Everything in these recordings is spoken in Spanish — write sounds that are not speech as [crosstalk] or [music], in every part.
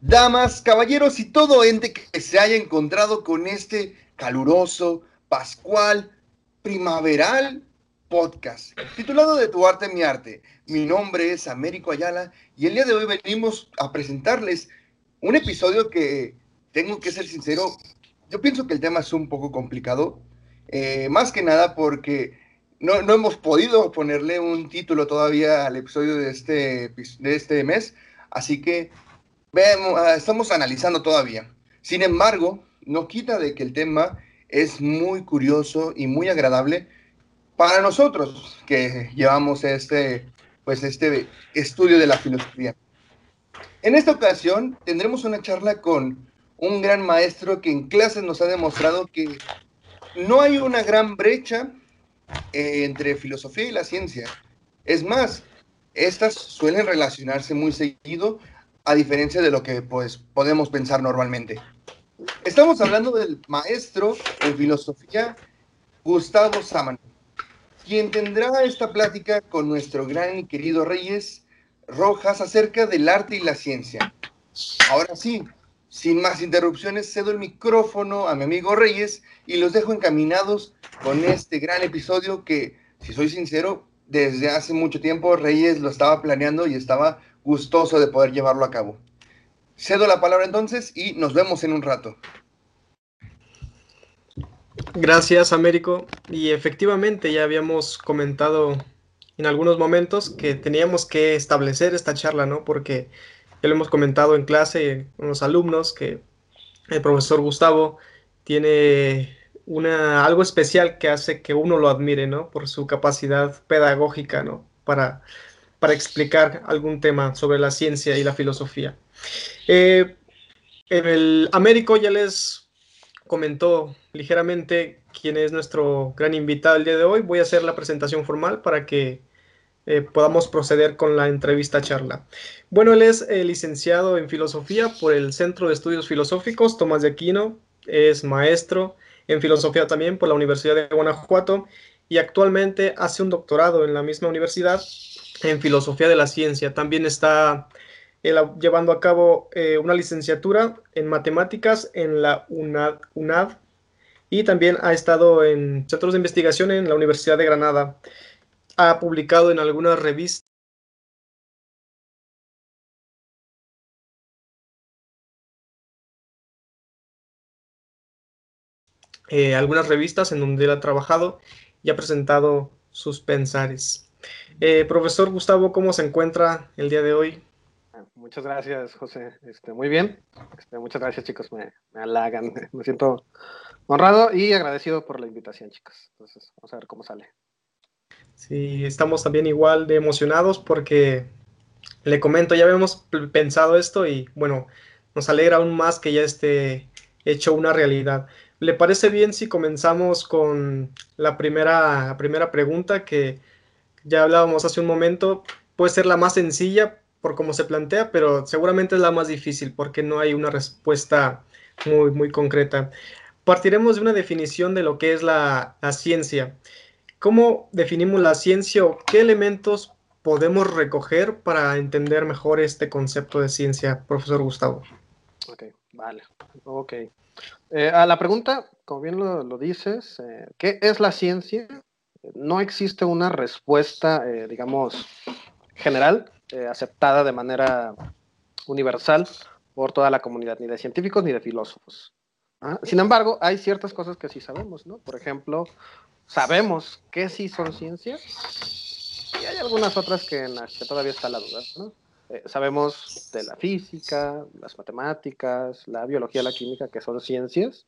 Damas, caballeros y todo ente que se haya encontrado con este caluroso, pascual, primaveral podcast, titulado De tu arte, mi arte. Mi nombre es Américo Ayala y el día de hoy venimos a presentarles un episodio que, tengo que ser sincero, yo pienso que el tema es un poco complicado, eh, más que nada porque no, no, hemos podido ponerle un título todavía al episodio de este, de este mes, así que ah, estamos analizando todavía. Sin embargo, no quita de que el tema es muy curioso y muy agradable para nosotros que llevamos este, pues este estudio de la filosofía. En esta ocasión tendremos una charla con un gran maestro que en clases nos ha demostrado que no hay una gran brecha eh, entre filosofía y la ciencia. Es más, estas suelen relacionarse muy seguido a diferencia de lo que pues podemos pensar normalmente. Estamos hablando del maestro en filosofía Gustavo Sámano, quien tendrá esta plática con nuestro gran y querido Reyes Rojas acerca del arte y la ciencia. Ahora sí, sin más interrupciones, cedo el micrófono a mi amigo Reyes y los dejo encaminados con este gran episodio que, si soy sincero, desde hace mucho tiempo Reyes lo estaba planeando y estaba gustoso de poder llevarlo a cabo. Cedo la palabra entonces y nos vemos en un rato. Gracias, Américo. Y efectivamente ya habíamos comentado en algunos momentos que teníamos que establecer esta charla, ¿no? Porque ya lo hemos comentado en clase con los alumnos que el profesor Gustavo tiene una, algo especial que hace que uno lo admire, ¿no? Por su capacidad pedagógica, ¿no? Para para explicar algún tema sobre la ciencia y la filosofía. Eh, el Américo ya les comentó ligeramente quién es nuestro gran invitado el día de hoy. Voy a hacer la presentación formal para que eh, podamos proceder con la entrevista charla. Bueno, él es eh, licenciado en filosofía por el Centro de Estudios Filosóficos Tomás de Aquino, es maestro en filosofía también por la Universidad de Guanajuato y actualmente hace un doctorado en la misma universidad en filosofía de la ciencia. También está llevando a cabo eh, una licenciatura en matemáticas en la UNAD, y también ha estado en centros de investigación en la Universidad de Granada. Ha publicado en algunas revistas. Eh, algunas revistas en donde él ha trabajado y ha presentado sus pensares. Eh, profesor Gustavo, ¿cómo se encuentra el día de hoy? Muchas gracias, José. Este, muy bien. Este, muchas gracias, chicos. Me, me, halagan. [laughs] Me siento honrado y agradecido por la invitación, chicos. Entonces, vamos a ver cómo sale. Sí, estamos también igual de emocionados porque le comento, ya habíamos pensado esto y bueno, nos alegra aún más que ya esté hecho una realidad. ¿Le parece bien si comenzamos con la primera, primera pregunta que ya hablábamos hace un momento, puede ser la más sencilla por cómo se plantea, pero seguramente es la más difícil porque no hay una respuesta muy, muy concreta. Partiremos de una definición de lo que es la ciencia. ¿Cómo definimos la ciencia o qué elementos podemos recoger para entender mejor este concepto de ciencia, profesor Gustavo? Ok, vale. Ok. Eh, a la pregunta, como bien lo, lo dices, eh, ¿qué es la ciencia? no existe una respuesta, eh, digamos, general, eh, aceptada de manera universal por toda la comunidad, ni de científicos ni de filósofos. ¿ah? Sin embargo, hay ciertas cosas que sí sabemos, ¿no? Por ejemplo, sabemos que sí son ciencias y hay algunas otras que en las que todavía está la duda, ¿no? Eh, sabemos de la física, las matemáticas, la biología, la química, que son ciencias,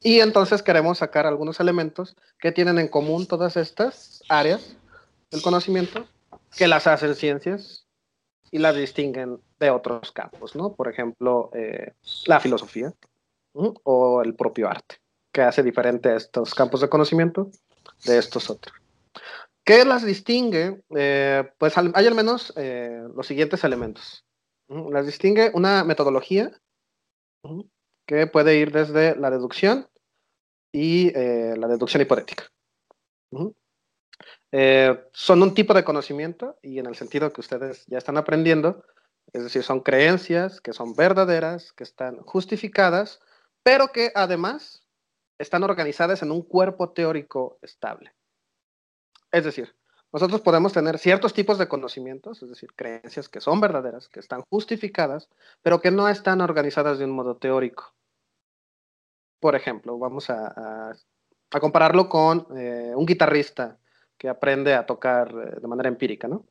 y entonces queremos sacar algunos elementos que tienen en común todas estas áreas del conocimiento, que las hacen ciencias y las distinguen de otros campos, ¿no? Por ejemplo, eh, la filosofía o el propio arte, que hace diferente a estos campos de conocimiento de estos otros. ¿Qué las distingue? Eh, pues hay al menos eh, los siguientes elementos. Las distingue una metodología que puede ir desde la deducción y eh, la deducción hipotética. Eh, son un tipo de conocimiento y en el sentido que ustedes ya están aprendiendo, es decir, son creencias que son verdaderas, que están justificadas, pero que además están organizadas en un cuerpo teórico estable. Es decir, nosotros podemos tener ciertos tipos de conocimientos, es decir, creencias que son verdaderas, que están justificadas, pero que no están organizadas de un modo teórico. Por ejemplo, vamos a, compararlo con eh, un guitarrista que aprende a tocar eh, de manera empírica, ¿no?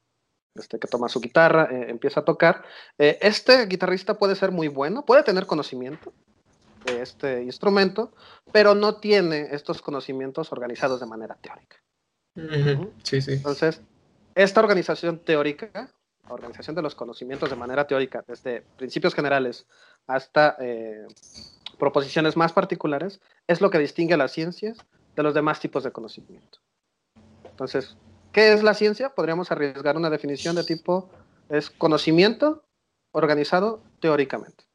Este, que toma su guitarra, eh, empieza a tocar. este guitarrista puede ser muy bueno, puede tener conocimiento de este instrumento, pero no tiene estos conocimientos organizados de manera teórica. Sí, sí. Entonces, esta organización teórica, organización de los conocimientos de manera teórica, desde principios generales hasta eh, proposiciones más particulares, es lo que distingue a las ciencias de los demás tipos de conocimiento. Entonces, ¿qué es la ciencia? Podríamos arriesgar una definición de tipo, es conocimiento organizado teóricamente.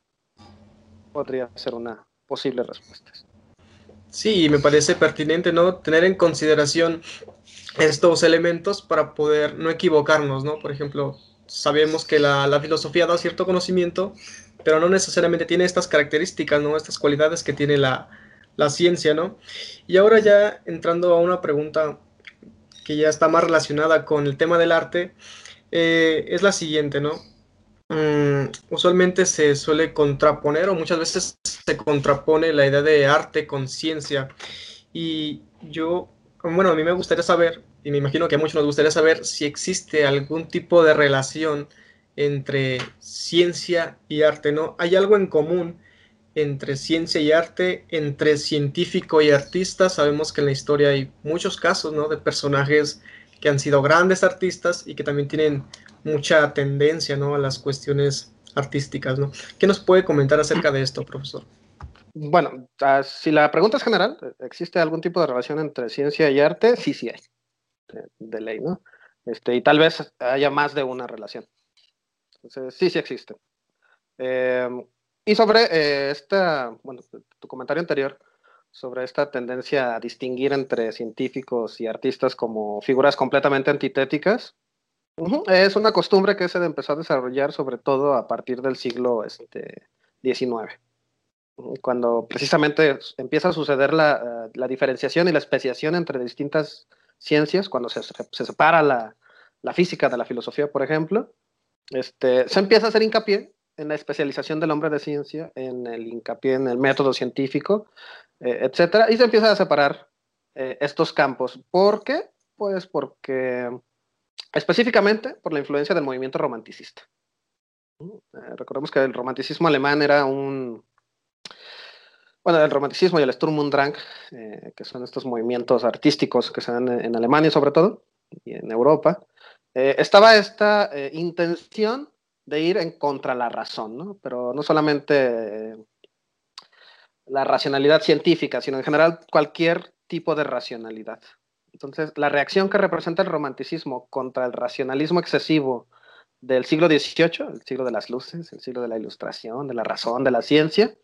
Podría ser una posible respuesta. Sí, me parece pertinente no tener en consideración estos elementos para poder no equivocarnos, ¿no? Por ejemplo, sabemos que la, filosofía da cierto conocimiento, pero no necesariamente tiene estas características, ¿no? Estas cualidades que tiene la, ciencia, ¿no? Y ahora ya entrando a una pregunta que ya está más relacionada con el tema del arte, eh, es la siguiente, ¿no? Mm, usualmente se suele contraponer o muchas veces se contrapone la idea de arte con ciencia. Y yo bueno, a mí me gustaría saber, y me imagino que a muchos nos gustaría saber, si existe algún tipo de relación entre ciencia y arte, ¿no? ¿Hay algo en común entre ciencia y arte, entre científico y artista? Sabemos que en la historia hay muchos casos, ¿no? De personajes que han sido grandes artistas y que también tienen mucha tendencia, ¿no? A las cuestiones artísticas, ¿no? ¿Qué nos puede comentar acerca de esto, profesor? Bueno, ah, si la pregunta es general, ¿existe algún tipo de relación entre ciencia y arte? Sí, sí hay, de, ley, ¿no? Este, y tal vez haya más de una relación. Entonces, sí, sí existe. Em, y sobre eh, esta, bueno, tu comentario anterior, sobre esta tendencia a distinguir entre científicos y artistas como figuras completamente antitéticas, es una costumbre que se empezó a desarrollar sobre todo a partir del siglo este, XIX cuando precisamente empieza a suceder la, la, diferenciación y la especiación entre distintas ciencias, cuando se, se separa la, la, física de la filosofía, por ejemplo, este, se empieza a hacer hincapié en la especialización del hombre de ciencia, en el hincapié en el método científico, eh, etcétera, y se empieza a separar eh, estos campos. ¿Por qué? Pues porque específicamente por la influencia del movimiento romanticista. Eh, recordemos que el romanticismo alemán era un, bueno, el romanticismo y el Sturm und Drang, eh, que son estos movimientos artísticos que se dan en, Alemania sobre todo, y en Europa, eh, estaba esta intención de ir en contra la razón, ¿no? Pero no solamente la racionalidad científica, sino en general cualquier tipo de racionalidad. Entonces, la reacción que representa el romanticismo contra el racionalismo excesivo del siglo XVIII, el siglo de las luces, el siglo de la ilustración, de la razón, de la ciencia,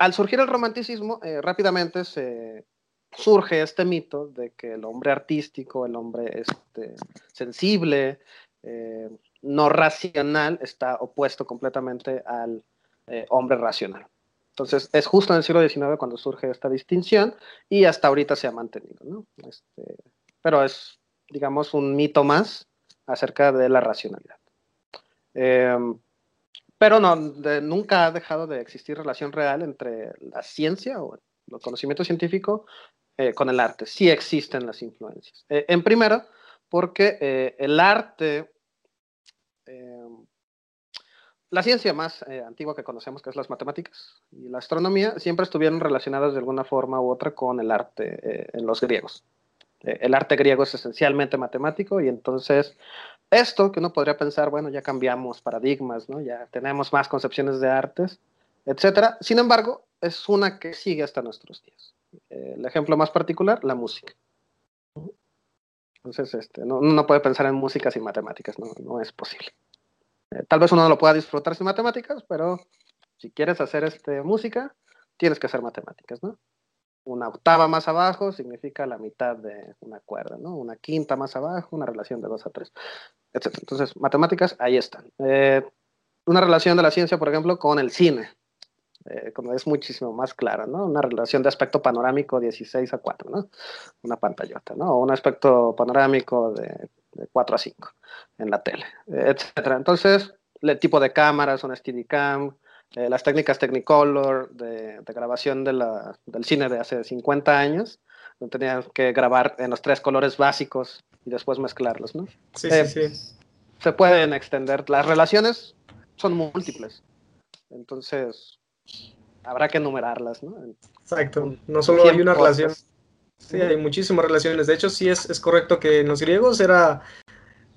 al surgir el romanticismo, eh, rápidamente se surge este mito de que el hombre artístico, el hombre este, sensible, eh, no racional, está opuesto completamente al eh, hombre racional. Entonces, es justo en el siglo XIX cuando surge esta distinción y hasta ahorita se ha mantenido. ¿no? Este, pero es, digamos, un mito más acerca de la racionalidad. Pero no, nunca ha dejado de existir relación real entre la ciencia o el conocimiento científico eh, con el arte. Sí existen las influencias. Eh, en primero, porque eh, el arte, la ciencia más antigua que conocemos, que es las matemáticas y la astronomía, siempre estuvieron relacionadas de alguna forma u otra con el arte en los griegos. el arte griego es esencialmente matemático y entonces esto que uno podría pensar, bueno, ya cambiamos paradigmas, ¿no? Ya tenemos más concepciones de artes, etcétera. Sin embargo, es una que sigue hasta nuestros días. el ejemplo más particular, la música. Entonces, este, no puede pensar en música sin matemáticas, no, no es posible. Tal vez uno no lo pueda disfrutar sin matemáticas, pero si quieres hacer este, música, tienes que hacer matemáticas, ¿no? una octava más abajo significa la mitad de una cuerda, ¿no? Una quinta más abajo, una relación de 2 a 3, etc. Entonces, matemáticas, ahí están. Eh, una relación de la ciencia, por ejemplo, con el cine, eh, como es muchísimo más clara, ¿no? Una relación de aspecto panorámico 16 a 4, ¿no? Una pantallota, ¿no? O un aspecto panorámico de, 4 a 5 en la tele, etc. Entonces, el tipo de cámaras, un Steadicam, eh, las técnicas Technicolor de, grabación de la, del cine de hace 50 años, donde tenían que grabar en los tres colores básicos y después mezclarlos, ¿no? Sí, sí, eh, sí. Se pueden extender. Las relaciones son múltiples. Entonces, habrá que enumerarlas, ¿no? Exacto. No solo hay una relación. Sí, hay muchísimas relaciones. De hecho, sí es, es correcto que en los griegos era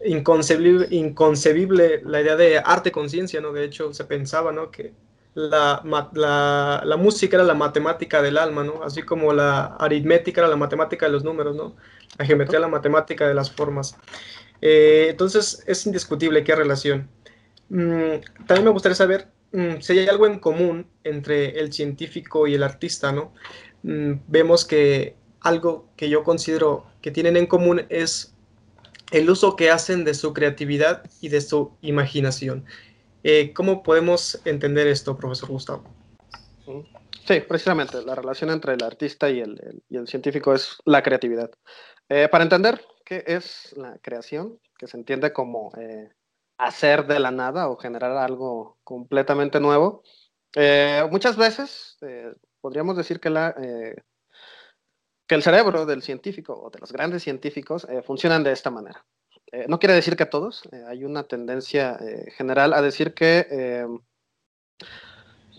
inconcebible, la idea de arte-conciencia, ¿no? De hecho, se pensaba, ¿no? Que la, la, la, música era la matemática del alma, ¿no? Así como la aritmética era la matemática de los números, ¿no? La geometría la matemática de las formas. Eh, entonces, es indiscutible qué relación. Mm, también me gustaría saber mm, si hay algo en común entre el científico y el artista, ¿no? Mm, vemos que algo que yo considero que tienen en común es el uso que hacen de su creatividad y de su imaginación. Eh, ¿Cómo podemos entender esto, profesor Gustavo? Sí, precisamente, la relación entre el artista y el, científico es la creatividad. Eh, para entender qué es la creación, que se entiende como eh, hacer de la nada o generar algo completamente nuevo, muchas veces podríamos decir que la que el cerebro del científico o de los grandes científicos eh, funcionan de esta manera. Eh, no quiere decir que todos, eh, hay una tendencia general a decir que,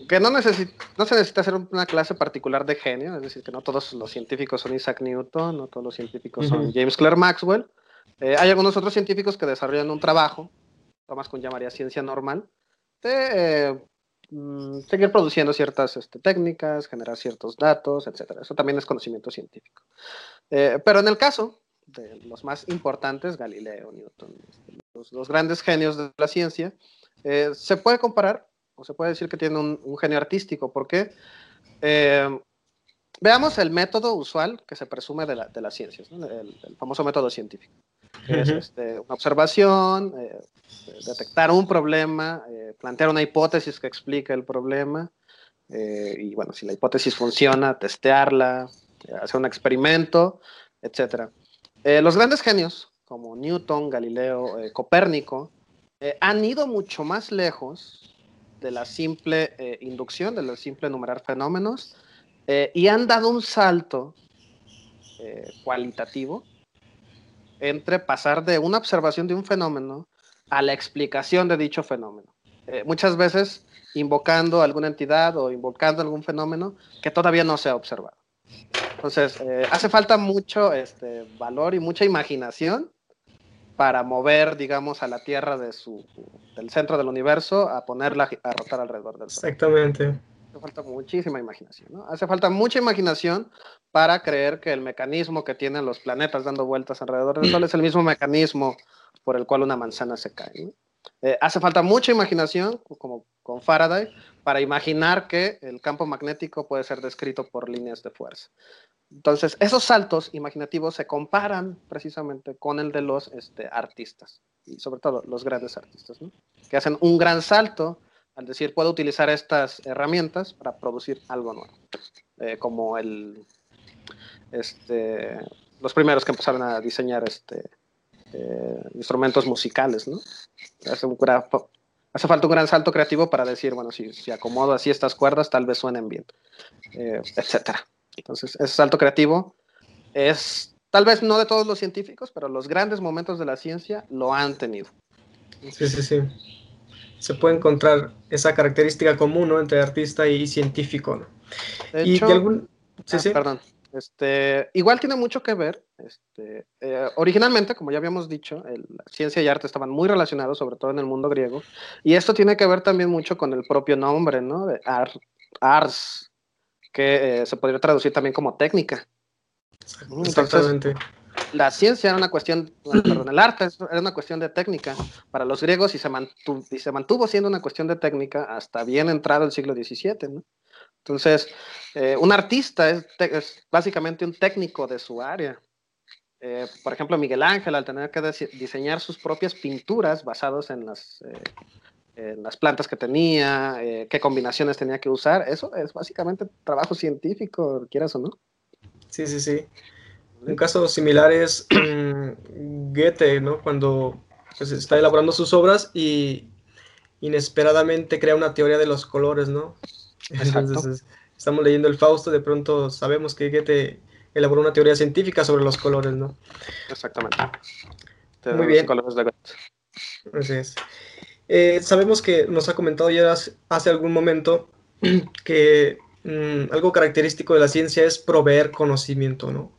que no, no se necesita hacer una clase particular de genio, es decir, que no todos los científicos son Isaac Newton, no todos los científicos son James Clerk Maxwell. hay algunos otros científicos que desarrollan un trabajo, Thomas Kuhn llamaría ciencia normal, de Mm, seguir produciendo ciertas este, técnicas, generar ciertos datos, etc. Eso también es conocimiento científico. Eh, pero en el caso de los más importantes, Galileo, Newton, este, los, grandes genios de la ciencia, eh, se puede comparar o se puede decir que tiene un, genio artístico. porque eh, veamos el método usual que se presume de, las ciencias, el, famoso método científico. es este, una observación, detectar un problema, eh, plantear una hipótesis que explique el problema, eh, y bueno, si la hipótesis funciona, testearla, eh, hacer un experimento, etc. los grandes genios, como Newton, Galileo, Copérnico, han ido mucho más lejos de la simple inducción, de la simple enumerar fenómenos, y han dado un salto cualitativo entre pasar de una observación de un fenómeno a la explicación de dicho fenómeno. Eh, muchas veces invocando alguna entidad o invocando algún fenómeno que todavía no se ha observado. Entonces, eh, hace falta mucho este, valor y mucha imaginación para mover, digamos, a la Tierra de su, del centro del universo a ponerla a rotar alrededor del Sol. Exactamente. Hace falta muchísima imaginación, ¿no? Hace falta mucha imaginación para creer que el mecanismo que tienen los planetas dando vueltas alrededor del Sol es el mismo mecanismo por el cual una manzana se cae. Eh, hace falta mucha imaginación, como con Faraday, para imaginar que el campo magnético puede ser descrito por líneas de fuerza. Entonces, esos saltos imaginativos se comparan precisamente con el de los este, artistas, y sobre todo los grandes artistas, que hacen un gran salto al decir, puedo utilizar estas herramientas para producir algo nuevo, eh, como este, los primeros que empezaron a diseñar este, eh, instrumentos musicales, ¿no? Hace, hace, falta un gran salto creativo para decir, bueno, si, si acomodo así estas cuerdas, tal vez suenen bien, eh, etcétera. Entonces, ese salto creativo es, tal vez no de todos los científicos, pero los grandes momentos de la ciencia lo han tenido. Sí, sí, sí. Se puede encontrar esa característica común ¿no? entre artista y científico. ¿no? y algún... sí, ah, sí. Perdón. Este, igual tiene mucho que ver. Este, eh, originalmente, como ya habíamos dicho, la ciencia y arte estaban muy relacionados, sobre todo en el mundo griego. Y esto tiene que ver también mucho con el propio nombre, ¿no? De ars, que eh, se podría traducir también como técnica. Exactamente. la ciencia era una cuestión, perdón, el arte era una cuestión de técnica para los griegos y se, mantuvo, y se mantuvo siendo una cuestión de técnica hasta bien entrado el siglo XVII, ¿no? Entonces, eh, un artista es, básicamente un técnico de su área. Eh, por ejemplo, Miguel Ángel, al tener que diseñar sus propias pinturas basadas en las, en las plantas que tenía, qué combinaciones tenía que usar, eso es básicamente trabajo científico, quieras o no. Sí, sí, sí. Un caso similar es [clears throat] Goethe, ¿no? Cuando pues, está elaborando sus obras y inesperadamente crea una teoría de los colores, ¿no? Entonces, estamos leyendo el Fausto, de pronto sabemos que Goethe elaboró una teoría científica sobre los colores, ¿no? Exactamente. Muy bien. Colores de Así es. Eh, sabemos que nos ha comentado ya hace algún momento [clears throat] que mm, algo característico de la ciencia es proveer conocimiento, ¿no?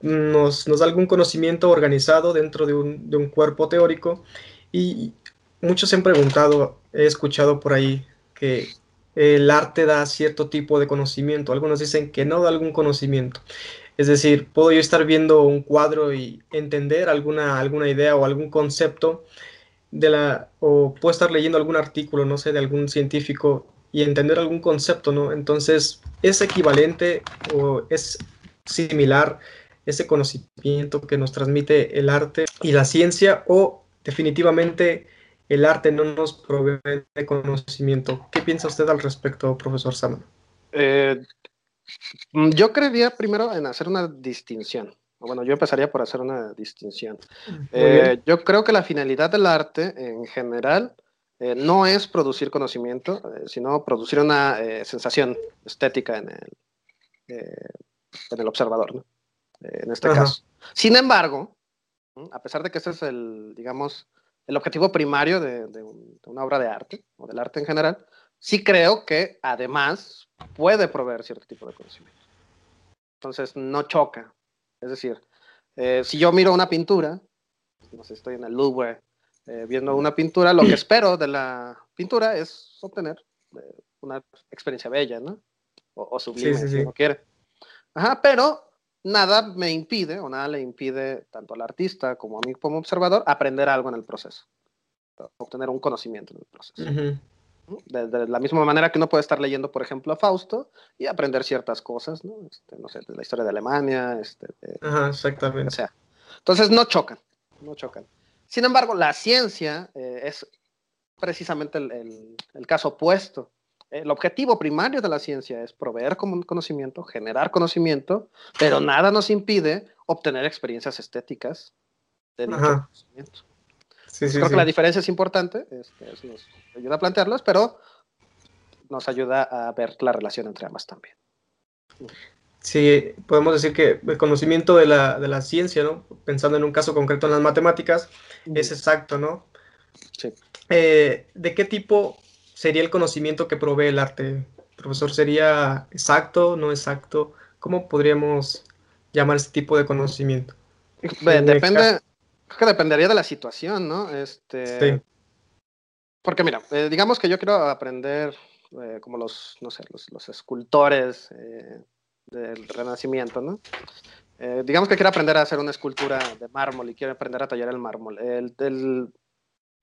nos, da algún conocimiento organizado dentro de un, de un cuerpo teórico y muchos se han preguntado, he escuchado por ahí que el arte da cierto tipo de conocimiento. Algunos dicen que no da algún conocimiento. Es decir, puedo yo estar viendo un cuadro y entender alguna, alguna idea o algún concepto de la, o puedo estar leyendo algún artículo, no sé, de algún científico y entender algún concepto, ¿no? Entonces, ¿es equivalente o es similar ese conocimiento que nos transmite el arte y la ciencia o definitivamente el arte no nos provee de conocimiento. ¿Qué piensa usted al respecto, profesor Saman? Eh, yo creería primero en hacer una distinción. Bueno, yo empezaría por hacer una distinción. Eh, yo creo que la finalidad del arte en general eh, no es producir conocimiento, sino producir una sensación estética en el, en el observador, ¿no? en este caso. Sin embargo, a pesar de que ese es el, digamos, el objetivo primario de, una obra de arte, o del arte en general, sí creo que además puede proveer cierto tipo de conocimiento. Entonces, no choca. Es decir, eh, si yo miro una pintura, no sé, estoy en el Louvre eh, viendo una pintura, lo que [clears throat] espero de la pintura es obtener eh, una experiencia bella, ¿no? O, sublime, si uno quiere. Ajá, pero nada me impide o nada le impide tanto al artista como a mí como observador aprender algo en el proceso, obtener un conocimiento en el proceso. de, la misma manera que uno puede estar leyendo, por ejemplo, a Fausto y aprender ciertas cosas, ¿no? Este, no sé, de la historia de Alemania, este, exactamente. O sea, entonces no chocan, no chocan. Sin embargo, la ciencia eh, es precisamente el, el caso opuesto el objetivo primario de la ciencia es proveer conocimiento, generar conocimiento, pero nada nos impide obtener experiencias estéticas de dicho conocimiento. creo que la diferencia es importante, este, nos ayuda a plantearlas, pero nos ayuda a ver la relación entre ambas también. Sí, podemos decir que el conocimiento de la, de la ciencia, ¿no? pensando en un caso concreto en las matemáticas, es exacto, ¿no? Sí. Eh, ¿De qué tipo sería el conocimiento que provee el arte? Profesor, ¿sería exacto, no exacto? ¿Cómo podríamos llamar este tipo de conocimiento? Depende, creo que dependería de la situación, ¿no? Este, sí. Porque mira, eh, digamos que yo quiero aprender eh, como los, no sé, los, escultores eh, del Renacimiento, ¿no? digamos que quiero aprender a hacer una escultura de mármol y quiero aprender a tallar el mármol. el,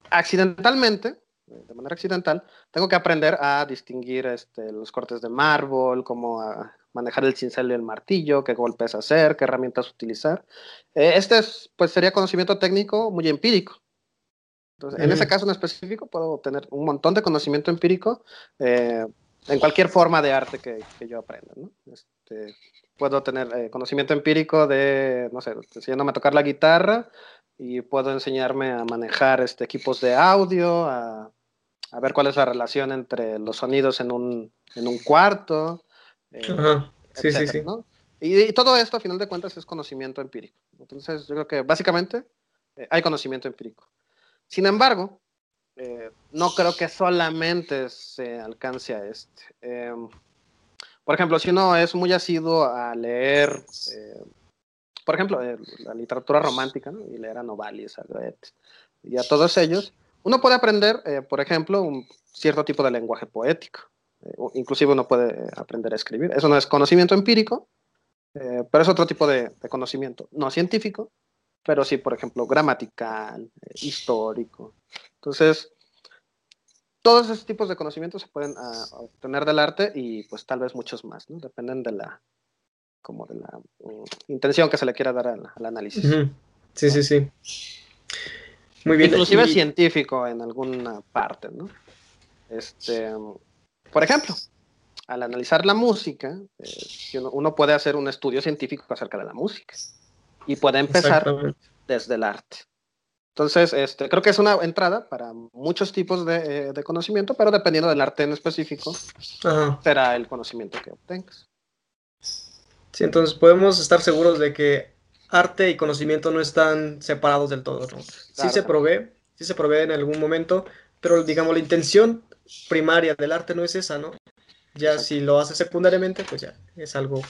accidentalmente, de manera accidental, tengo que aprender a distinguir este, los cortes de mármol, cómo manejar el cincel y el martillo, qué golpes hacer, qué herramientas utilizar. Eh, este es, pues sería conocimiento técnico muy empírico. Entonces, en ese caso en específico, puedo obtener un montón de conocimiento empírico eh, en cualquier forma de arte que, que yo aprenda. ¿no? Este, puedo tener eh, conocimiento empírico de, no sé, enseñándome a tocar la guitarra y puedo enseñarme a manejar este, equipos de audio, a, a ver cuál es la relación entre los sonidos en un, en un cuarto. Eh, sí, sí, sí. Y, todo esto, a final de cuentas, es conocimiento empírico. Entonces, yo creo que básicamente eh, hay conocimiento empírico. Sin embargo, eh, no creo que solamente se alcance a este. Em, por ejemplo, si uno es muy asiduo a leer, por ejemplo, la literatura romántica, y leer a Novalis, a Goethe, y a todos ellos, uno puede aprender, eh, por ejemplo, un cierto tipo de lenguaje poético. Eh, inclusive uno puede aprender a escribir. Eso no es conocimiento empírico, eh, pero es otro tipo de, conocimiento, no científico, pero sí, por ejemplo, gramatical, histórico. Entonces, todos esos tipos de conocimientos se pueden ah, obtener del arte y pues tal vez muchos más, ¿no? Dependen de la, como de la mm, intención que se le quiera dar al, análisis. Sí, sí, sí. Muy bien. Inclusive científico en alguna parte, ¿no? Este, por ejemplo, al analizar la música, eh, uno, puede hacer un estudio científico acerca de la música y puede empezar desde el arte. Entonces, este, creo que es una entrada para muchos tipos de, eh, conocimiento, pero dependiendo del arte en específico, será el conocimiento que obtengas. Sí, entonces podemos estar seguros de que arte y conocimiento no están separados del todo, ¿no? Sí se provee, sí se provee en algún momento, pero digamos la intención primaria del arte no es esa, ¿no? Ya si lo hace secundariamente, pues ya es algo,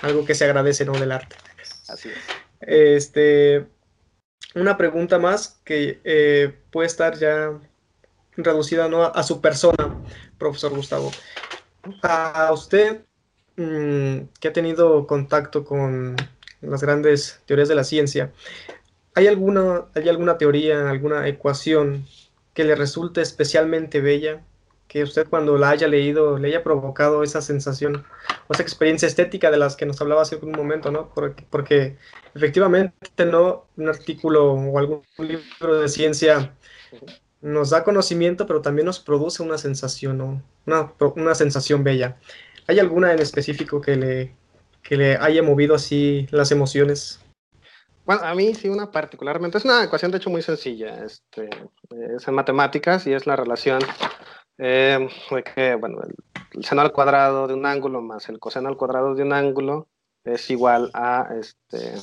algo que se agradece, ¿no? Del arte. Así es. Este, una pregunta más que eh, puede estar ya reducida ¿no? a, su persona, profesor Gustavo. A usted, que ha tenido contacto con las grandes teorías de la ciencia, ¿hay alguna, ¿hay alguna teoría, alguna ecuación que le resulte especialmente bella? Que usted cuando la haya leído le haya provocado esa sensación o esa experiencia estética de las que nos hablaba hace un momento, ¿no? Porque, efectivamente, ¿no? Un artículo o algún libro de ciencia nos da conocimiento, pero también nos produce una sensación, ¿no? Una sensación bella. ¿Hay alguna en específico que le, que le haya movido así las emociones? Bueno, a mí sí, una particularmente. Es una ecuación, de hecho, muy sencilla. Este, es en matemáticas y es la relación eh, de que, bueno, el seno al cuadrado de un ángulo más el coseno al cuadrado de un ángulo es igual a, este,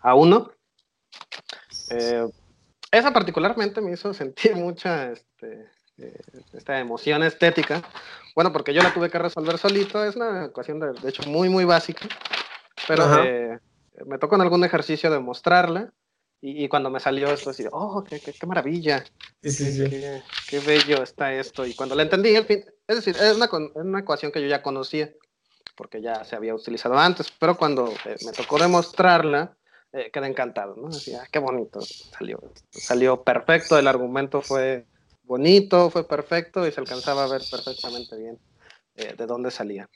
a 1. Eh, esa particularmente me hizo [laughs] sentir mucha este, eh, esta emoción estética. Bueno, porque yo la tuve que resolver solito. Es una ecuación, de, de hecho, muy, muy básica. Pero eh, me tocó en algún ejercicio demostrarla. Y, y, cuando me salió esto, así, oh, qué, qué, qué maravilla. Sí, sí, sí. Qué, qué, bello está esto. Y cuando la entendí, el fin, es decir, es una, es una ecuación que yo ya conocía porque ya se había utilizado antes, pero cuando eh, me tocó demostrarla, eh, quedé encantado, ¿no? Decía, ah, qué bonito salió. Salió perfecto, el argumento fue bonito, fue perfecto y se alcanzaba a ver perfectamente bien eh, de dónde salía.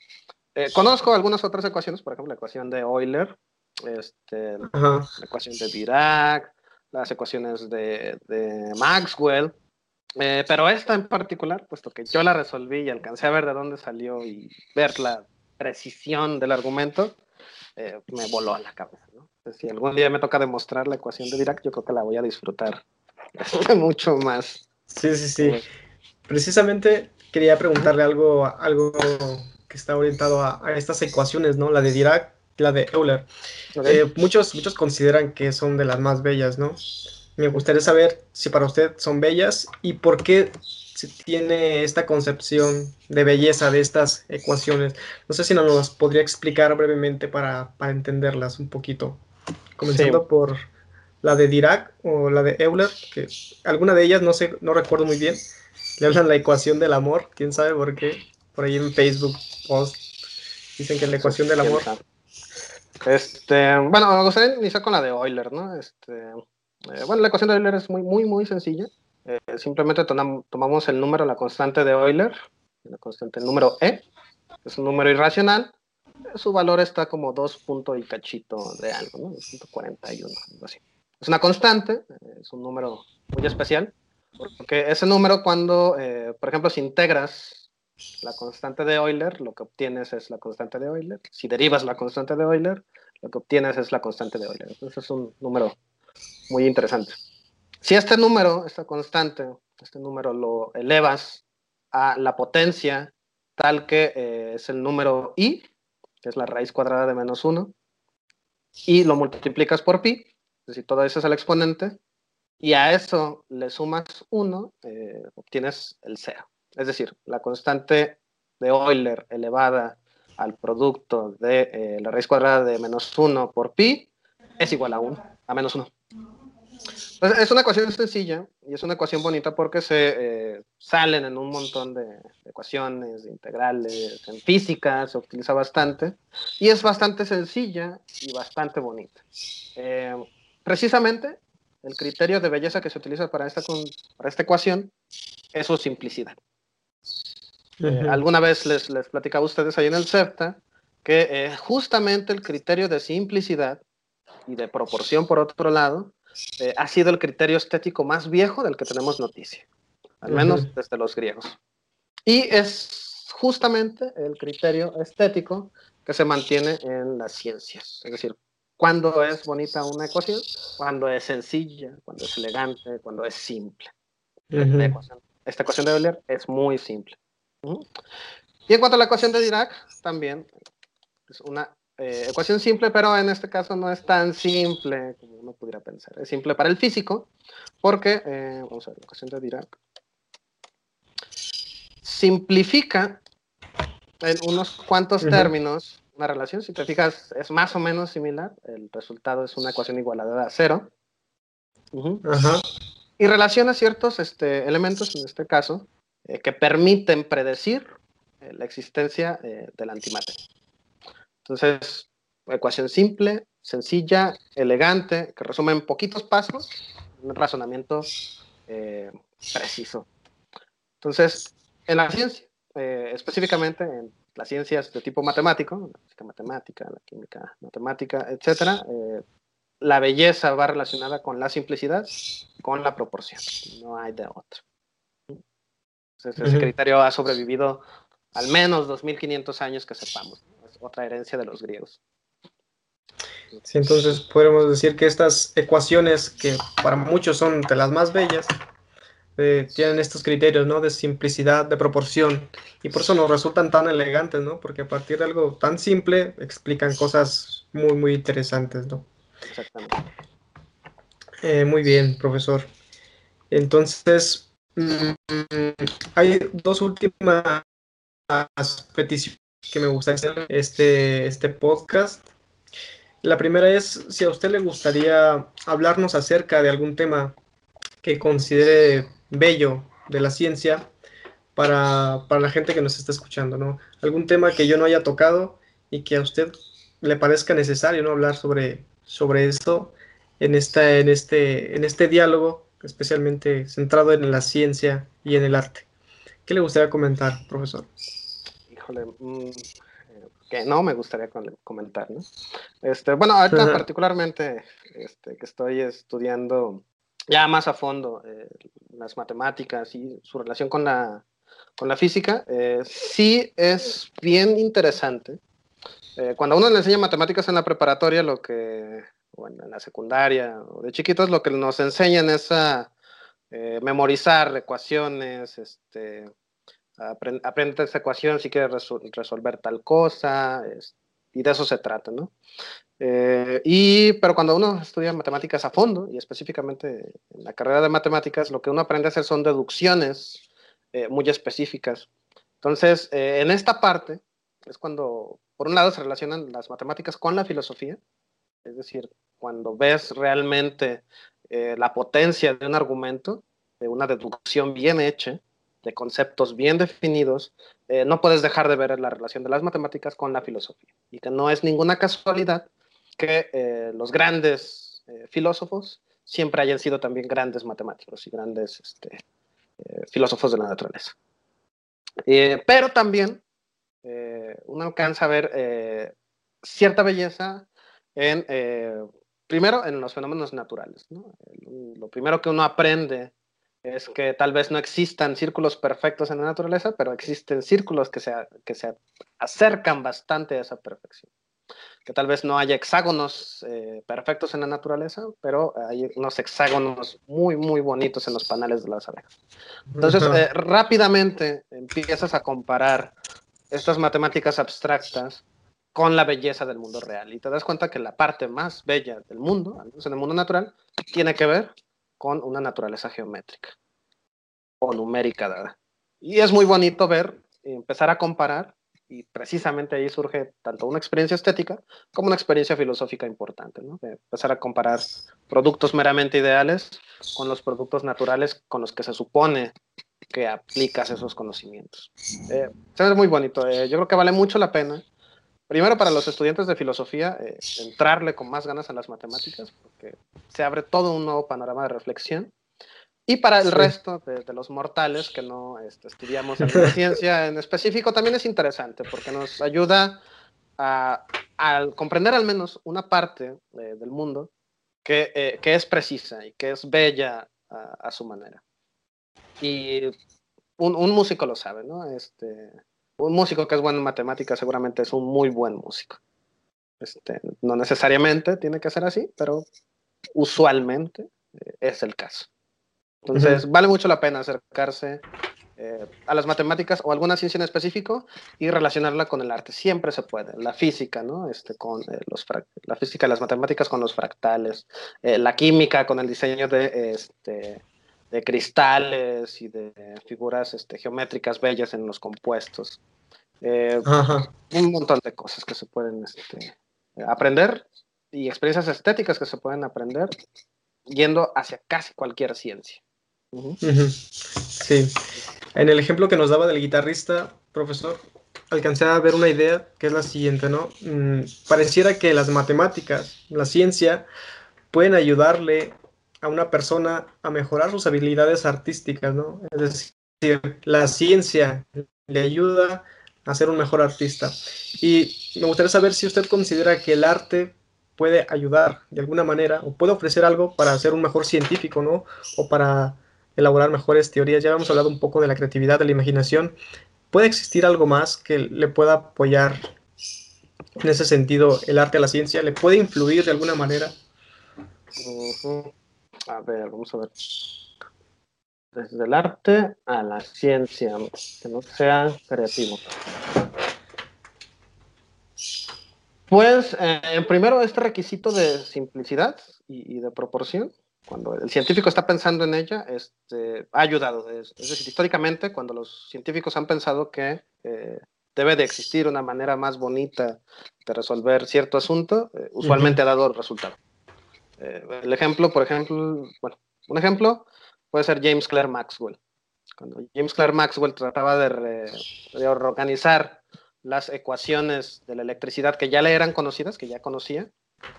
conozco algunas otras ecuaciones, por ejemplo, la ecuación de Euler, este, la ecuación de Dirac, las ecuaciones de, de Maxwell, pero esta en particular, puesto que yo la resolví y alcancé a ver de dónde salió y verla precisión del argumento, eh, me voló a la cabeza. ¿no? si algún día me toca demostrar la ecuación de Dirac, yo creo que la voy a disfrutar [laughs] mucho más. Sí, sí, sí. Precisamente quería preguntarle algo, algo que está orientado a, estas ecuaciones, ¿no? La de Dirac y la de Euler. Eh, muchos, muchos consideran que son de las más bellas, ¿no? Me gustaría saber si para usted son bellas y por qué tiene esta concepción de belleza de estas ecuaciones. No sé si nos las podría explicar brevemente para, para entenderlas un poquito. Comenzando por la de Dirac o la de Euler, que alguna de ellas no sé, no recuerdo muy bien. Le hablan la ecuación del amor, quién sabe por qué. Por ahí en Facebook post dicen que la ecuación del amor. Este, bueno, me gustaría iniciar con la de Euler, ¿no? Este, eh, bueno, la ecuación de Euler es muy, muy, muy sencilla. Eh, simplemente tomamos el número, la constante de Euler, la constante, el número E, es un número irracional, su valor está como 2 punto y cachito de algo, ¿no? 2.41, algo así. Es una constante, es un número muy especial, porque ese número cuando, eh, por ejemplo, si integras la constante de Euler, lo que obtienes es la constante de Euler. Si derivas la constante de Euler, lo que obtienes es la constante de Euler. Entonces es un número muy interesante. Si este número, esta constante, este número lo elevas a la potencia tal que eh, es el número i, que es la raíz cuadrada de menos 1, y lo multiplicas por pi, decir, todo eso es el exponente, y a eso le sumas 1, eh, obtienes el 0. Es decir, la constante de Euler elevada al producto de eh, la raíz cuadrada de menos 1 por pi es igual a 1, a menos 1. Pues, es una ecuación sencilla y es una ecuación bonita porque se eh, salen en un montón de, ecuaciones, integrales, en física se utiliza bastante y es bastante sencilla y bastante bonita. Precisamente el criterio de belleza que se utiliza para esta, para esta ecuación es su simplicidad. Eh, alguna vez les, les platicaba a ustedes ahí en el CEPTA que eh, justamente el criterio de simplicidad y de proporción, por otro lado, eh, ha sido el criterio estético más viejo del que tenemos noticia, al menos desde los griegos. Y es justamente el criterio estético que se mantiene en las ciencias, es decir, cuando es bonita una ecuación, cuando es sencilla, cuando es elegante, cuando es simple. esta, ecuación, de Euler es muy simple. Y en cuanto a la ecuación de Dirac, también es una eh, ecuación simple, pero en este caso no es tan simple como uno pudiera pensar. Es simple para el físico, porque, eh, vamos a ver, la ecuación de Dirac simplifica en unos cuantos términos una relación. Si te fijas, es más o menos similar. El resultado es una ecuación igualada a cero. Y relaciona ciertos este, elementos, en este caso, eh, que permiten predecir la existencia del antimateria. Entonces, ecuación simple, sencilla, elegante, que resume en poquitos pasos un razonamiento eh, preciso. Entonces, en la ciencia, eh, específicamente en las ciencias de tipo matemático, la física matemática, la química matemática, etc., eh, la belleza va relacionada con la simplicidad, con la proporción. No hay de otra. Entonces, ese criterio ha sobrevivido al menos 2.500 años que sepamos otra herencia de los griegos. Sí, entonces podemos decir que estas ecuaciones, que para muchos son de las más bellas, eh, tienen estos criterios, ¿no? De simplicidad, de proporción, y por eso nos resultan tan elegantes, ¿no? Porque a partir de algo tan simple explican cosas muy, muy interesantes, ¿no? Exactamente. Eh, muy bien, profesor. Entonces, mm, hay dos últimas peticiones que me gustaría hacer este, este podcast. La primera es si a usted le gustaría hablarnos acerca de algún tema que considere bello de la ciencia para, la gente que nos está escuchando, ¿no? Algún tema que yo no haya tocado y que a usted le parezca necesario, ¿no? Hablar sobre, sobre esto en, esta, en, este, en este diálogo, especialmente centrado en la ciencia y en el arte. ¿Qué le gustaría comentar, profesor? Mm, que no me gustaría comentar, ¿no? Este, bueno, ahorita particularmente este, que estoy estudiando ya más a fondo eh, las matemáticas y su relación con la, con la física, eh, sí es bien interesante. Eh, cuando uno le enseña matemáticas en la preparatoria, lo que, bueno, en la secundaria o de chiquitos, lo que nos enseñan es a memorizar ecuaciones, este, aprende esta ecuación si quieres resolver tal cosa, y de eso se trata, ¿no? Eh, y, pero cuando uno estudia matemáticas a fondo, y específicamente en la carrera de matemáticas, lo que uno aprende a hacer son deducciones eh, muy específicas. Entonces, eh, en esta parte es cuando, por un lado, se relacionan las matemáticas con la filosofía, es decir, cuando ves realmente la potencia de un argumento, de una deducción bien hecha, de conceptos bien definidos, eh, no puedes dejar de ver la relación de las matemáticas con la filosofía. Y que no es ninguna casualidad que eh, los grandes eh, filósofos siempre hayan sido también grandes matemáticos y grandes este, filósofos de la naturaleza. pero también uno alcanza a ver cierta belleza en, primero, en los fenómenos naturales. Lo primero que uno aprende es que tal vez no existan círculos perfectos en la naturaleza, pero existen círculos que se, que se acercan bastante a esa perfección. Que tal vez no haya hexágonos eh, perfectos en la naturaleza, pero hay unos hexágonos muy, muy bonitos en los paneles de las abejas. Entonces, eh, rápidamente empiezas a comparar estas matemáticas abstractas con la belleza del mundo real y te das cuenta que la parte más bella del mundo, al menos en el mundo natural, tiene que ver con una naturaleza geométrica o numérica dada. Y es muy bonito ver, empezar a comparar, y precisamente ahí surge tanto una experiencia estética como una experiencia filosófica importante, ¿no? empezar a comparar productos meramente ideales con los productos naturales con los que se supone que aplicas esos conocimientos. Eh, es muy bonito, eh, yo creo que vale mucho la pena primero para los estudiantes de filosofía, eh, entrarle con más ganas a las matemáticas, porque se abre todo un nuevo panorama de reflexión. Y para el resto de, los mortales que no este, estudiamos la [laughs] ciencia en específico, también es interesante porque nos ayuda a, comprender al menos una parte del mundo que, eh, que, es precisa y que es bella a, su manera. Y un, un, músico lo sabe, ¿no? Este, un músico que es bueno en matemáticas seguramente es un muy buen músico. Este, no necesariamente tiene que ser así, pero usualmente eh, es el caso. Entonces, vale mucho la pena acercarse eh, a las matemáticas o alguna ciencia en específico y relacionarla con el arte. Siempre se puede. La física, ¿no? Este, con eh, los la física y las matemáticas con los fractales, la química con el diseño de, este, de cristales y de figuras este, geométricas bellas en los compuestos. un montón de cosas que se pueden este, aprender y experiencias estéticas que se pueden aprender yendo hacia casi cualquier ciencia. Sí. En el ejemplo que nos daba del guitarrista, profesor, alcancé a ver una idea que es la siguiente, ¿no? Mm, pareciera que las matemáticas, la ciencia, pueden ayudarle a una persona a mejorar sus habilidades artísticas, ¿no? Es decir, la ciencia le ayuda a ser un mejor artista. Y me gustaría saber si usted considera que el arte puede ayudar de alguna manera o puede ofrecer algo para ser un mejor científico, ¿no? O para elaborar mejores teorías. Ya hemos hablado un poco de la creatividad, de la imaginación. ¿Puede existir algo más que le pueda apoyar en ese sentido el arte a la ciencia? ¿Le puede influir de alguna manera? A ver, vamos a ver. Desde el arte a la ciencia, que no sea creativo. Pues, eh, primero, este requisito de simplicidad y de proporción cuando el científico está pensando en ella, este, ha ayudado. Es, decir, históricamente, cuando los científicos han pensado que eh, debe de existir una manera más bonita de resolver cierto asunto, eh, usualmente ha dado resultado. Eh, el ejemplo, por ejemplo, bueno, un ejemplo puede ser James Clerk Maxwell. Cuando James Clerk Maxwell trataba de, de organizar las ecuaciones de la electricidad que ya le eran conocidas, que ya conocía,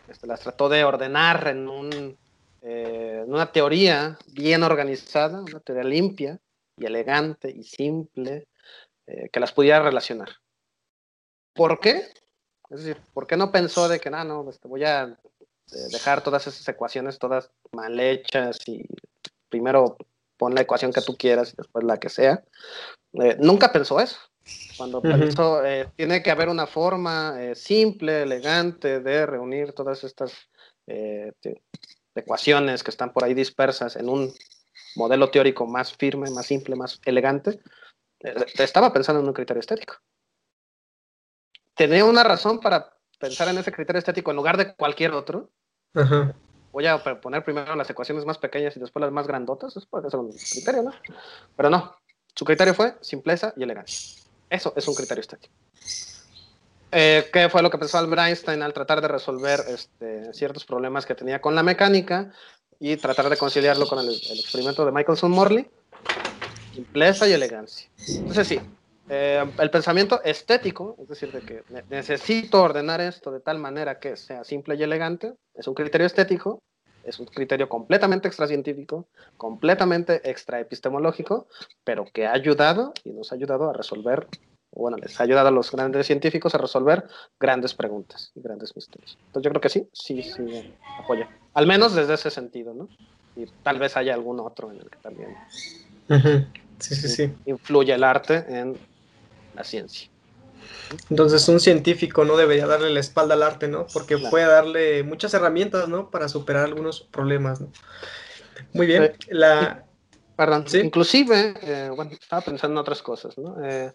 este, las trató de ordenar en un eh, una teoría bien organizada, una teoría limpia y elegante y simple, eh, que las pudiera relacionar. ¿Por qué? Es decir, ¿por qué no pensó de que, no, no, este, voy a dejar todas esas ecuaciones todas mal hechas y primero pon la ecuación que tú quieras y después la que sea? nunca pensó eso. Cuando pensó, tiene que haber una forma simple, elegante de reunir todas estas ecuaciones que están por ahí dispersas en un modelo teórico más firme, más simple, más elegante, eh, estaba pensando en un criterio estético. Tenía una razón para pensar en ese criterio estético en lugar de cualquier otro. Voy a poner primero las ecuaciones más pequeñas y después las más grandotas. Eso puede ser un criterio, ¿no? Pero no. Su criterio fue simpleza y elegancia. Eso es un criterio estético. Eh, ¿Qué fue lo que pensó Albert Einstein al tratar de resolver este, ciertos problemas que tenía con la mecánica y tratar de conciliarlo con el, experimento de Michelson-Morley? Simpleza y elegancia. Entonces sí, eh, el pensamiento estético, es decir, de que necesito ordenar esto de tal manera que sea simple y elegante, es un criterio estético, es un criterio completamente extracientífico, completamente extraepistemológico, pero que ha ayudado y nos ha ayudado a resolver bueno, les ha ayudado a los grandes científicos a resolver grandes preguntas y grandes misterios. Entonces yo creo que sí, sí, sí, apoya. Al menos desde ese sentido, ¿no? Y tal vez haya algún otro en el que también sí, sí, sí. influye el arte en la ciencia. Entonces un científico no debería darle la espalda al arte, ¿no? Porque puede darle muchas herramientas, ¿no? Para superar algunos problemas, ¿no? Muy bien. La... Perdón, ¿Sí? inclusive, eh, bueno, estaba pensando en otras cosas, ¿no? Eh,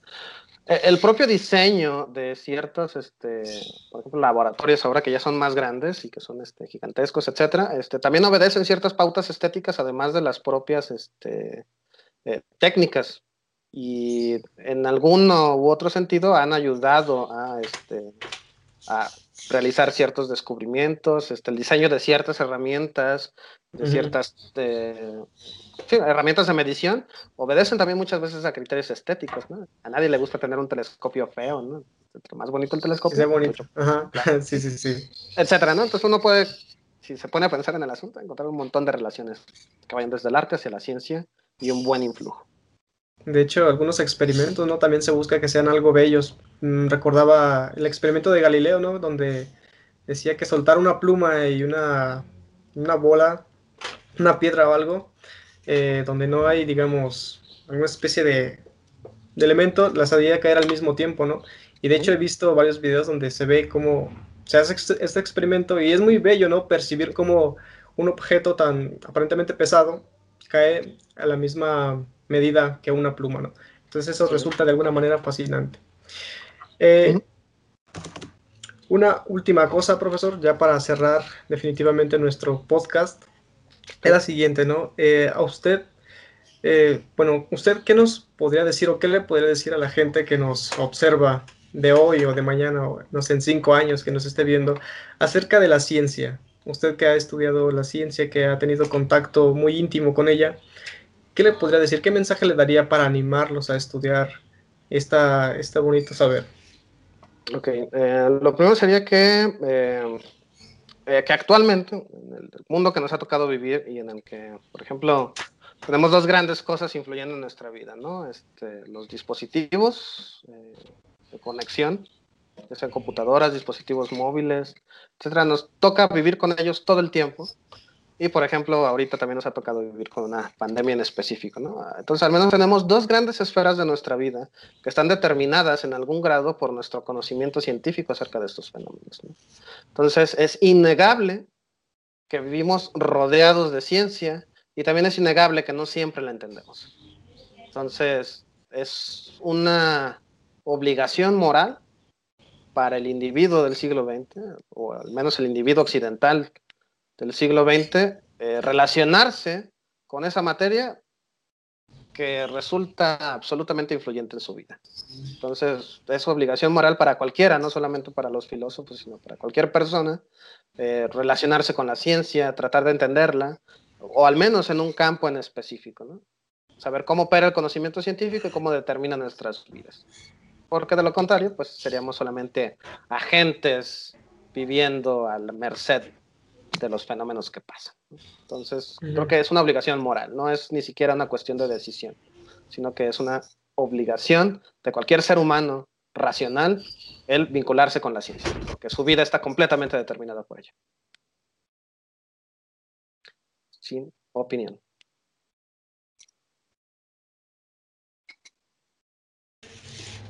eh, el propio diseño de ciertos, este, por ejemplo, laboratorios ahora que ya son más grandes y que son este, gigantescos, etcétera, este, también obedecen ciertas pautas estéticas, además de las propias este, eh, técnicas. Y en alguno u otro sentido han ayudado a, este, a realizar ciertos descubrimientos, este, el diseño de ciertas herramientas, de ciertas eh, herramientas de medición, obedecen también muchas veces a criterios estéticos. ¿no? A nadie le gusta tener un telescopio feo, ¿no? más bonito el telescopio. Sí, bonito. Ajá. [laughs] sí, sí, sí. Etcétera, ¿no? Entonces uno puede si se pone a pensar en el asunto, encontrar un montón de relaciones que vayan desde el arte hacia la ciencia y un buen influjo. De hecho, algunos experimentos, ¿no? También se busca que sean algo bellos. Mm, recordaba el experimento de Galileo, ¿no? Donde decía que soltar una pluma y una, una bola, una piedra o algo, eh, donde no hay, digamos, alguna especie de, de elemento, las hacía caer al mismo tiempo, ¿no? Y de hecho he visto varios videos donde se ve cómo se hace este experimento y es muy bello, ¿no? Percibir cómo un objeto tan aparentemente pesado cae a la misma medida que una pluma, ¿no? Entonces eso resulta de alguna manera fascinante. Eh, una última cosa, profesor, ya para cerrar definitivamente nuestro podcast, es la siguiente, ¿no? Eh, a usted, eh, bueno, ¿usted qué nos podría decir o qué le podría decir a la gente que nos observa de hoy o de mañana o no sé, en cinco años que nos esté viendo acerca de la ciencia? Usted que ha estudiado la ciencia, que ha tenido contacto muy íntimo con ella, ¿qué le podría decir? ¿Qué mensaje le daría para animarlos a estudiar esta, este bonito saber? Ok, eh, lo primero sería que, eh, eh, que actualmente, en el mundo que nos ha tocado vivir y en el que, por ejemplo, tenemos dos grandes cosas influyendo en nuestra vida, ¿no? Este, los dispositivos de conexión, ya sean computadoras, dispositivos móviles, etcétera. Nos toca vivir con ellos todo el tiempo y, por ejemplo, ahorita también nos ha tocado vivir con una pandemia en específico, ¿no? Entonces, al menos tenemos dos grandes esferas de nuestra vida que están determinadas en algún grado por nuestro conocimiento científico acerca de estos fenómenos. ¿no? Entonces, es innegable que vivimos rodeados de ciencia y también es innegable que no siempre la entendemos. Entonces, es una obligación moral para el individuo del siglo XX, o al menos el individuo occidental del siglo XX eh, relacionarse con esa materia que resulta absolutamente influyente en su vida. Entonces, es obligación moral para cualquiera, no solamente para los filósofos, sino para cualquier persona, eh, relacionarse con la ciencia, tratar de entenderla, o al menos en un campo en específico, ¿no? Saber cómo opera el conocimiento científico y cómo determina nuestras vidas. Porque de lo contrario, pues seríamos solamente agentes viviendo a la merced de los fenómenos que pasan. Entonces, creo que es una obligación moral, no es ni siquiera una cuestión de decisión, sino que es una obligación de cualquier ser humano racional el vincularse con la ciencia, porque su vida está completamente determinada por ella. Sin opinión.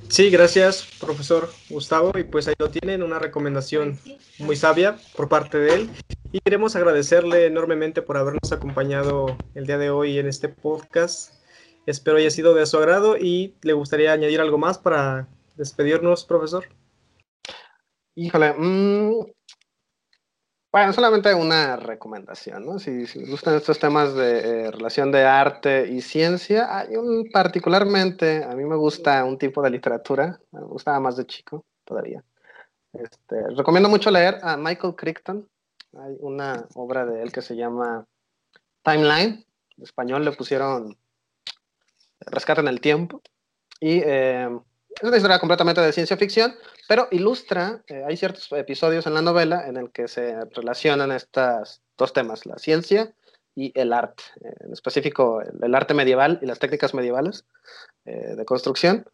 Sí, gracias, profesor Gustavo. Y pues ahí lo tienen, una recomendación muy sabia por parte de él. Y queremos agradecerle enormemente por habernos acompañado el día de hoy en este podcast. Espero haya sido de su agrado y le gustaría añadir algo más para despedirnos, profesor. Híjole, mmm, bueno, solamente una recomendación, ¿no? Si, si gustan estos temas de eh, relación de arte y ciencia, hay un particularmente, a mí me gusta un tipo de literatura, me gustaba más de chico todavía. Este, recomiendo mucho leer a Michael Crichton. Hay una obra de él que se llama Timeline. En español le pusieron Rescate en el Tiempo. Y eh, es una historia completamente de ciencia ficción, pero ilustra, eh, hay ciertos episodios en la novela en el que se relacionan estos dos temas, la ciencia y el arte, eh, en específico el, arte medieval y las técnicas medievales eh, de construcción.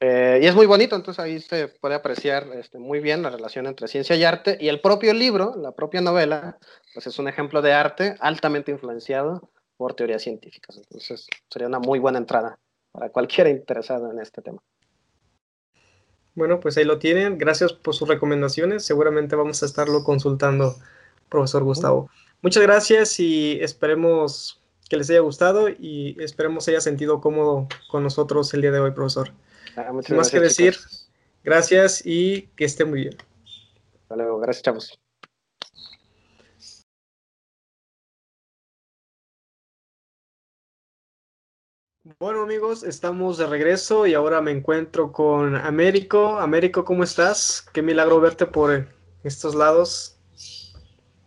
y es muy bonito, entonces ahí se puede apreciar este, muy bien la relación entre ciencia y arte, y el propio libro, la propia novela, pues es un ejemplo de arte altamente influenciado por teorías científicas. Entonces sería una muy buena entrada para cualquiera interesado en este tema. Bueno, pues ahí lo tienen. Gracias por sus recomendaciones. Seguramente vamos a estarlo consultando, profesor Gustavo. Muchas gracias y esperemos que les haya gustado y esperemos haya sentido cómodo con nosotros el día de hoy, profesor. Ah, muchas más que decir, gracias y que esté muy bien. Hasta luego. Gracias, chavos. Bueno amigos, estamos de regreso y ahora me encuentro con Américo. Américo, ¿cómo estás? Qué milagro verte por estos lados.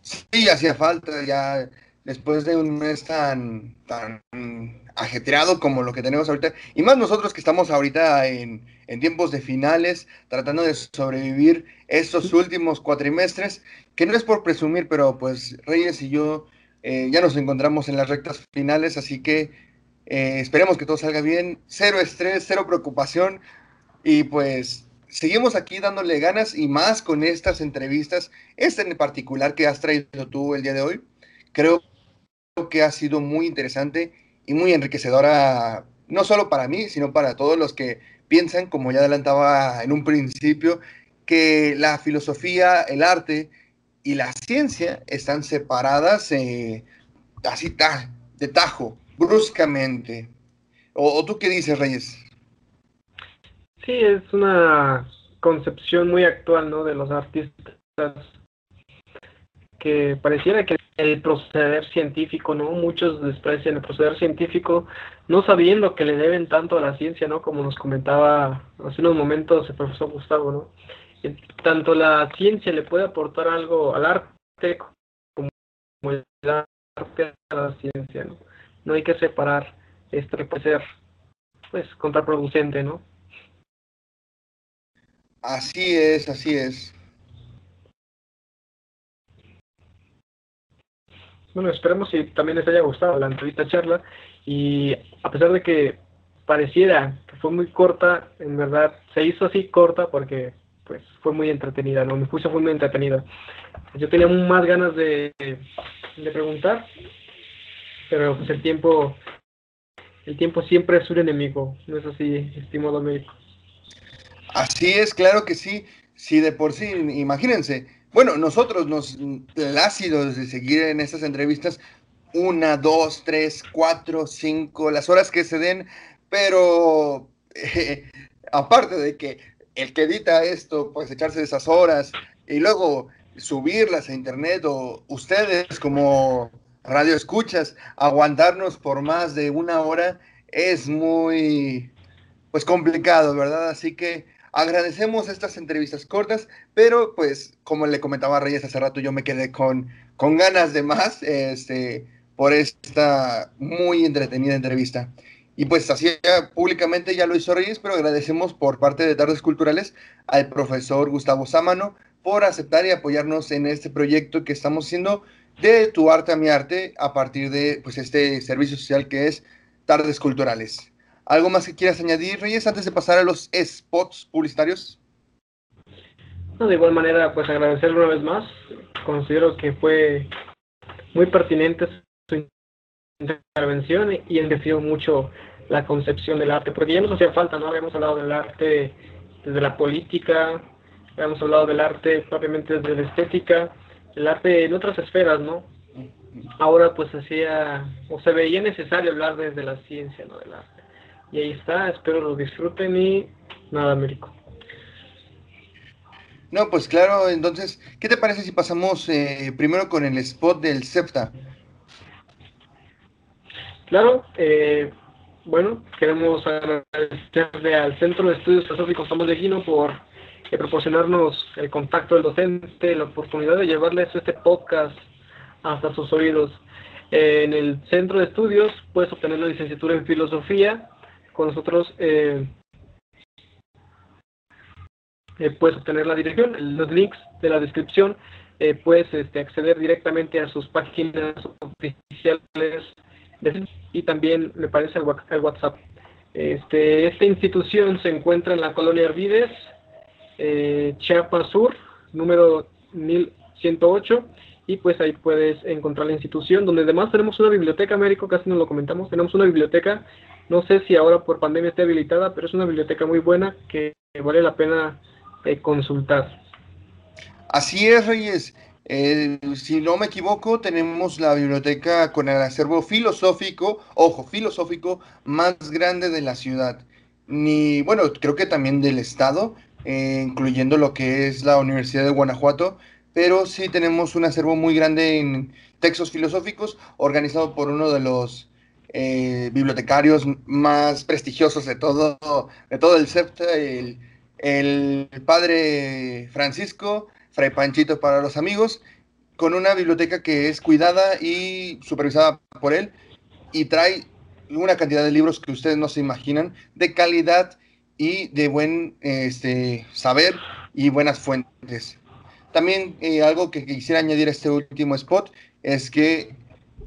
Sí, hacía falta, ya después de un mes tan, tan ajetreado como lo que tenemos ahorita, y más nosotros que estamos ahorita en, en tiempos de finales, tratando de sobrevivir estos últimos cuatrimestres, que no es por presumir, pero pues Reyes y yo eh, ya nos encontramos en las rectas finales, así que eh, esperemos que todo salga bien, cero estrés, cero preocupación, y pues seguimos aquí dándole ganas y más con estas entrevistas, esta en particular que has traído tú el día de hoy. Creo que ha sido muy interesante y muy enriquecedora, no solo para mí, sino para todos los que piensan, como ya adelantaba en un principio, que la filosofía, el arte y la ciencia están separadas eh, así de tajo, bruscamente. ¿O, tú qué dices, Reyes? Sí, es una concepción muy actual, ¿no? De los artistas que pareciera que el proceder científico, ¿no? Muchos desprecian el proceder científico, no sabiendo que le deben tanto a la ciencia, ¿no? Como nos comentaba hace unos momentos el profesor Gustavo, ¿no? Tanto la ciencia le puede aportar algo al arte como el arte a la ciencia, ¿no? No hay que separar esto que puede ser, pues, contraproducente, ¿no? Así es, así es. Bueno, esperemos si también les haya gustado la entrevista charla y a pesar de que pareciera que fue muy corta, en verdad se hizo así corta porque pues fue muy entretenida, ¿no? Mi juicio fue muy entretenida. Yo tenía más ganas de, de preguntar, pero pues el tiempo el tiempo siempre es un enemigo, ¿no es así, estimado médico? Así es, claro que sí. Sí, de por sí, imagínense, bueno, nosotros nos plácidos de seguir en estas entrevistas una, dos, tres, cuatro, cinco, las horas que se den, pero [laughs] aparte de que el que edita esto, pues echarse esas horas y luego subirlas a internet o ustedes como radio escuchas, aguantarnos por más de una hora es muy, pues complicado, ¿verdad? Así que Agradecemos estas entrevistas cortas, pero pues como le comentaba a Reyes hace rato, yo me quedé con, con ganas de más este, por esta muy entretenida entrevista. Y pues así públicamente ya lo hizo Reyes, pero agradecemos por parte de Tardes Culturales al profesor Gustavo Sámano por aceptar y apoyarnos en este proyecto que estamos haciendo de Tu Arte a Mi Arte a partir de pues este servicio social que es Tardes Culturales. ¿Algo más que quieras añadir, Reyes, antes de pasar a los spots publicitarios? de igual manera, pues agradecerle una vez más. Considero que fue muy pertinente su intervención y enriqueció mucho la concepción del arte, porque ya nos hacía falta, ¿no? Habíamos hablado del arte desde la política, habíamos hablado del arte propiamente desde la estética, el arte en otras esferas, ¿no? Ahora pues hacía, o se veía necesario hablar desde la ciencia, ¿no? Del arte. Y ahí está, espero lo disfruten y nada, Américo. No, pues claro, entonces, ¿qué te parece si pasamos eh, primero con el spot del SEPTA? Claro, eh, bueno, queremos agradecerle al Centro de Estudios Filosóficos Tomás de Gino por eh, proporcionarnos el contacto del docente, la oportunidad de llevarles este podcast hasta sus oídos. en el Centro de Estudios puedes obtener la licenciatura en Filosofía con nosotros eh, eh, puedes obtener la dirección, los links de la descripción, eh, puedes este, acceder directamente a sus páginas oficiales y también me parece al, WhatsApp. Este, esta institución se encuentra en la colonia Arvides, Chiapas Sur, número 1108 y pues ahí puedes encontrar la institución, donde además tenemos una biblioteca, Américo, casi no lo comentamos, tenemos una biblioteca no sé si ahora por pandemia esté habilitada, pero es una biblioteca muy buena que vale la pena eh, consultar. Así es, Reyes. Eh, si no me equivoco, tenemos la biblioteca con el acervo filosófico, ojo, filosófico más grande de la ciudad. Ni, bueno, creo que también del estado, eh, incluyendo lo que es la Universidad de Guanajuato, pero sí tenemos un acervo muy grande en textos filosóficos organizado por uno de los eh, bibliotecarios más prestigiosos de todo, de todo el CEPTA, el, el padre Francisco, Fray Panchito para los amigos, con una biblioteca que es cuidada y supervisada por él y trae una cantidad de libros que ustedes no se imaginan, de calidad y de buen este, saber y buenas fuentes. También eh, algo que quisiera añadir a este último spot es que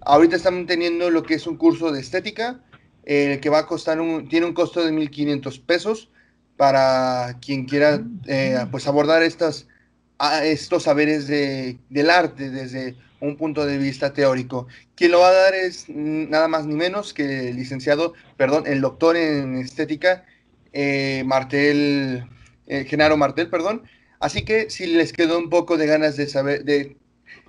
ahorita están teniendo lo que es un curso de estética, eh, que va a costar un, tiene un costo de 1.500 pesos para quien quiera eh, pues abordar estas, estos saberes de, del arte desde un punto de vista teórico. Quien lo va a dar es nada más ni menos que el licenciado, perdón, el doctor en estética, eh, Martel, eh, Genaro Martel, perdón. Así que si les quedó un poco de ganas de saber, de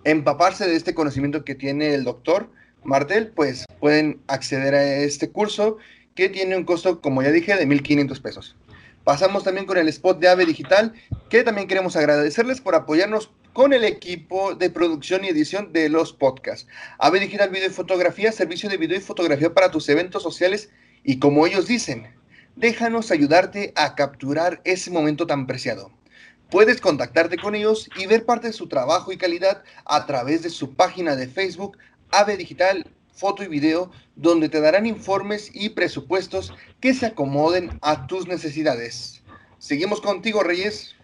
empaparse de este conocimiento que tiene el doctor Martel, pues pueden acceder a este curso que tiene un costo, como ya dije, de 1.500 pesos. Pasamos también con el spot de AVE Digital, que también queremos agradecerles por apoyarnos con el equipo de producción y edición de los podcasts. AVE Digital Video y Fotografía, servicio de video y fotografía para tus eventos sociales y como ellos dicen, déjanos ayudarte a capturar ese momento tan preciado. Puedes contactarte con ellos y ver parte de su trabajo y calidad a través de su página de Facebook AVE Digital foto y video, donde te darán informes y presupuestos que se acomoden a tus necesidades. Seguimos contigo, Reyes.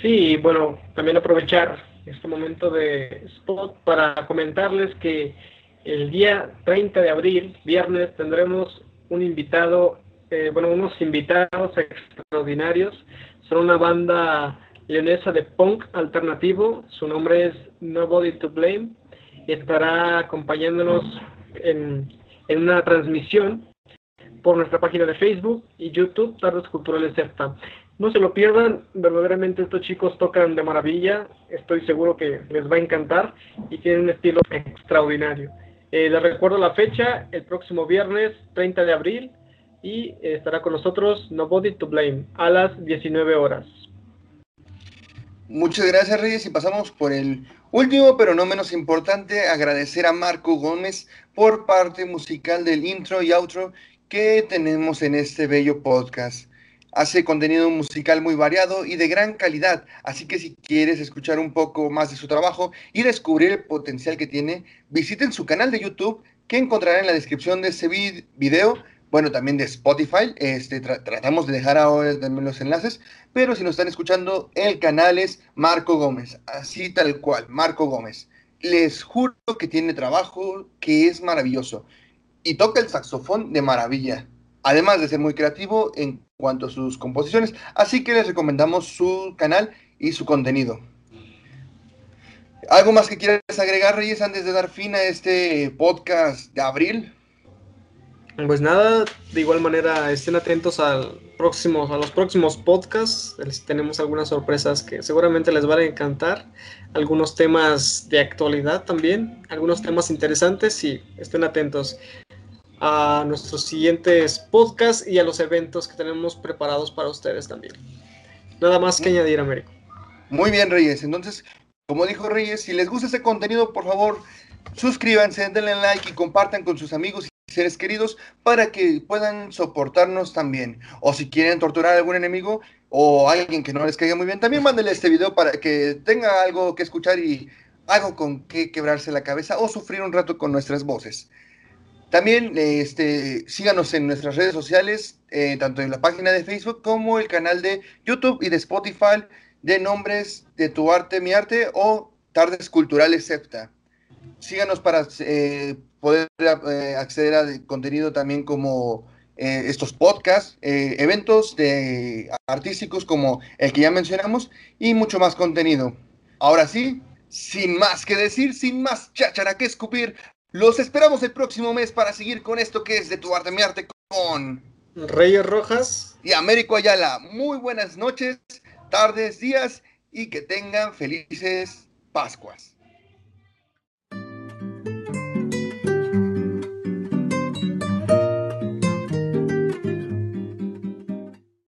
Sí, bueno, también aprovechar este momento de spot para comentarles que el día 30 de abril, viernes, tendremos un invitado, bueno, unos invitados extraordinarios. Son una banda leonesa de punk alternativo. Su nombre es Nobody to Blame estará acompañándonos en, en una transmisión por nuestra página de Facebook y YouTube, Tardes Culturales CEPTA. No se lo pierdan, verdaderamente estos chicos tocan de maravilla, estoy seguro que les va a encantar y tienen un estilo extraordinario. Eh, les recuerdo la fecha, el próximo viernes 30 de abril y estará con nosotros Nobody to Blame a las 19 horas. Muchas gracias Reyes y pasamos por el Último, pero no menos importante, agradecer a Marco Gómez por parte musical del intro y outro que tenemos en este bello podcast. Hace contenido musical muy variado y de gran calidad, así que si quieres escuchar un poco más de su trabajo y descubrir el potencial que tiene, visiten su canal de YouTube que encontrarán en la descripción de este video bueno, también de Spotify. Este, tratamos de dejar ahora también los enlaces, pero si nos están escuchando, el canal es Marco Gómez, así tal cual, Marco Gómez. Les juro que tiene trabajo que es maravilloso y toca el saxofón de maravilla, además de ser muy creativo en cuanto a sus composiciones, así que les recomendamos su canal y su contenido. ¿Algo más que quieras agregar, Reyes, antes de dar fin a este podcast de abril? Pues nada, de igual manera estén atentos al próximo, a los próximos podcasts. tenemos algunas sorpresas que seguramente les van a encantar. Algunos temas de actualidad también, algunos temas interesantes y estén atentos a nuestros siguientes podcasts y a los eventos que tenemos preparados para ustedes también. Nada más que añadir, Américo. Muy bien, Reyes. Entonces, como dijo Reyes, si les gusta este contenido, por favor, suscríbanse, denle like y compartan con sus amigos seres queridos para que puedan soportarnos también. O si quieren torturar a algún enemigo o alguien que no les caiga muy bien, también mándenle este video para que tenga algo que escuchar y algo con que quebrarse la cabeza o sufrir un rato con nuestras voces. También este, síganos en nuestras redes sociales, eh, tanto en la página de Facebook como el canal de YouTube y de Spotify de nombres de Tu Arte, Mi Arte o Tardes Culturales SEPTA. Síganos para eh, poder eh, acceder a contenido también como eh, estos podcasts, eh, eventos de artísticos como el que ya mencionamos y mucho más contenido. Ahora sí, sin más que decir, sin más cháchara que escupir, los esperamos el próximo mes para seguir con esto que es de tu arte mi arte con Reyes Rojas y Américo Ayala. Muy buenas noches, tardes, días y que tengan felices Pascuas.